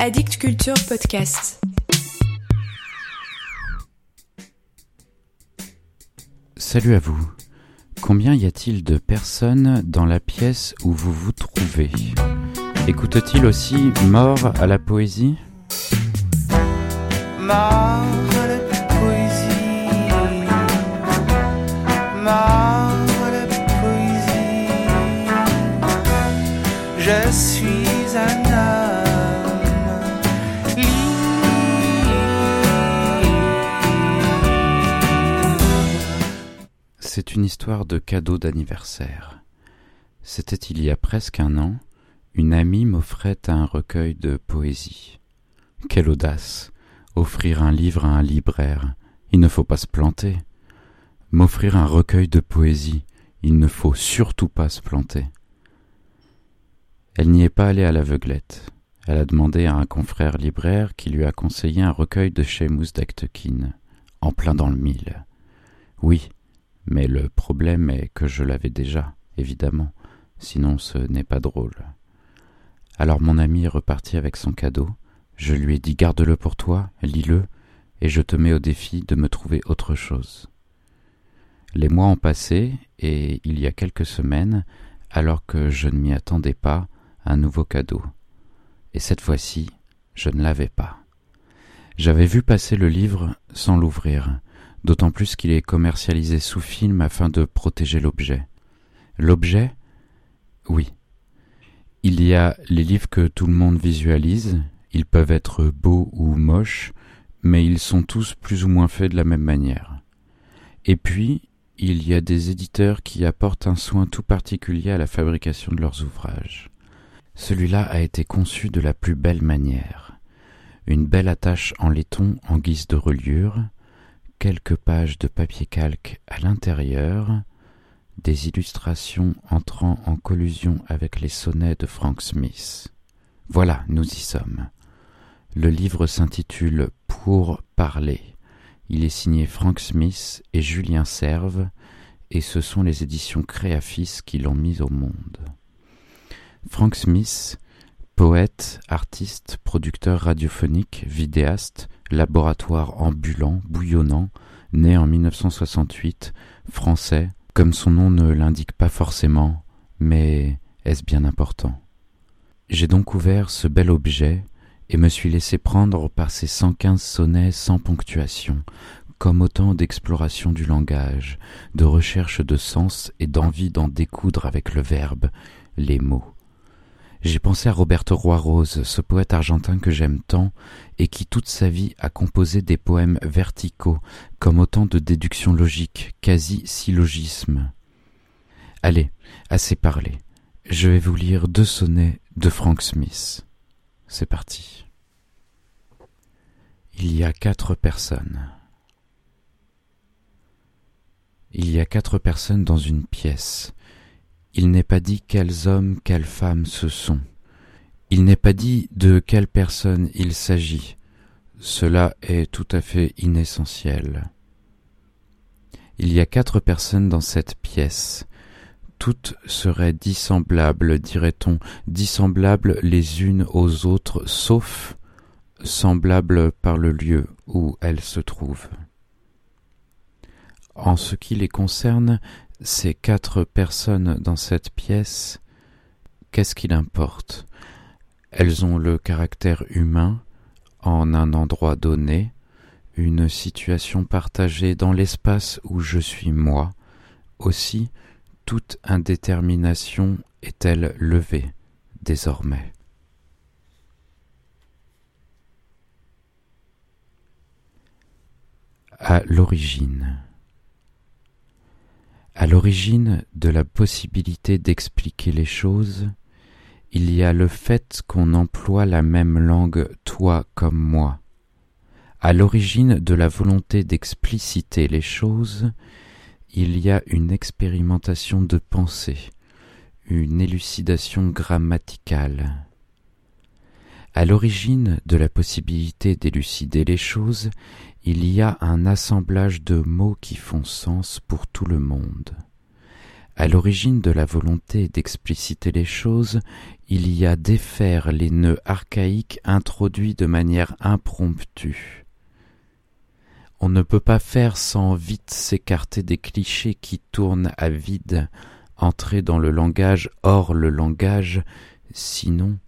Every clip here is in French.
Addict Culture Podcast. Salut à vous. Combien y a-t-il de personnes dans la pièce où vous vous trouvez? Écoute-t-il aussi Mort à la poésie? Mort histoire de cadeau d'anniversaire. C'était il y a presque un an, une amie m'offrait un recueil de poésie. Quelle audace Offrir un livre à un libraire, il ne faut pas se planter. M'offrir un recueil de poésie, il ne faut surtout pas se planter. Elle n'y est pas allée à l'aveuglette. Elle a demandé à un confrère libraire qui lui a conseillé un recueil de Seamus d'Actekin, en plein dans le mille. Oui, mais le problème est que je l'avais déjà, évidemment, sinon ce n'est pas drôle. Alors mon ami est reparti avec son cadeau, je lui ai dit garde-le pour toi, lis-le, et je te mets au défi de me trouver autre chose. Les mois ont passé, et il y a quelques semaines, alors que je ne m'y attendais pas, un nouveau cadeau. Et cette fois-ci, je ne l'avais pas. J'avais vu passer le livre sans l'ouvrir, d'autant plus qu'il est commercialisé sous film afin de protéger l'objet. L'objet Oui. Il y a les livres que tout le monde visualise, ils peuvent être beaux ou moches, mais ils sont tous plus ou moins faits de la même manière. Et puis, il y a des éditeurs qui apportent un soin tout particulier à la fabrication de leurs ouvrages. Celui-là a été conçu de la plus belle manière. Une belle attache en laiton en guise de reliure, quelques pages de papier calque à l'intérieur, des illustrations entrant en collusion avec les sonnets de Frank Smith. Voilà, nous y sommes. Le livre s'intitule Pour parler. Il est signé Frank Smith et Julien Serve, et ce sont les éditions Créafis qui l'ont mis au monde. Frank Smith, poète, artiste, producteur radiophonique, vidéaste, laboratoire ambulant, bouillonnant, né en 1968, français, comme son nom ne l'indique pas forcément, mais est-ce bien important? J'ai donc ouvert ce bel objet et me suis laissé prendre par ces cent quinze sonnets sans ponctuation, comme autant d'exploration du langage, de recherche de sens et d'envie d'en découdre avec le verbe, les mots. J'ai pensé à Roberto Roy-Rose, ce poète argentin que j'aime tant et qui toute sa vie a composé des poèmes verticaux, comme autant de déductions logiques, quasi syllogismes. Allez, assez parlé. Je vais vous lire deux sonnets de Frank Smith. C'est parti. Il y a quatre personnes. Il y a quatre personnes dans une pièce. Il n'est pas dit quels hommes, quelles femmes ce sont. Il n'est pas dit de quelle personne il s'agit. Cela est tout à fait inessentiel. Il y a quatre personnes dans cette pièce. Toutes seraient dissemblables, dirait-on, dissemblables les unes aux autres, sauf semblables par le lieu où elles se trouvent. En ce qui les concerne, ces quatre personnes dans cette pièce, qu'est-ce qu'il importe? Elles ont le caractère humain en un endroit donné, une situation partagée dans l'espace où je suis moi. Aussi, toute indétermination est-elle levée désormais À l'origine. À l'origine de la possibilité d'expliquer les choses, il y a le fait qu'on emploie la même langue toi comme moi. À l'origine de la volonté d'expliciter les choses, il y a une expérimentation de pensée, une élucidation grammaticale. À l'origine de la possibilité d'élucider les choses, il y a un assemblage de mots qui font sens pour tout le monde. À l'origine de la volonté d'expliciter les choses, il y a défaire les nœuds archaïques introduits de manière impromptue. On ne peut pas faire sans vite s'écarter des clichés qui tournent à vide, entrer dans le langage hors le langage, sinon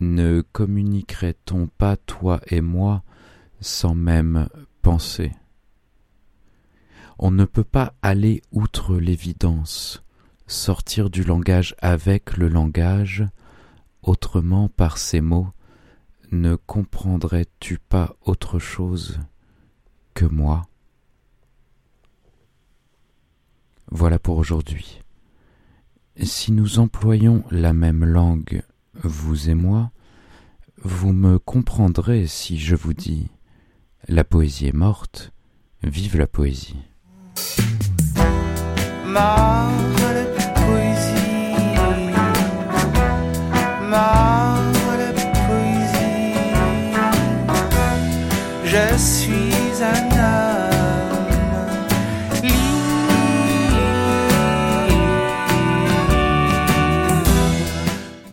ne communiquerait-on pas toi et moi sans même penser? On ne peut pas aller outre l'évidence, sortir du langage avec le langage, autrement par ces mots, ne comprendrais-tu pas autre chose que moi? Voilà pour aujourd'hui. Si nous employons la même langue vous et moi, vous me comprendrez si je vous dis La poésie est morte, vive la poésie. Je suis un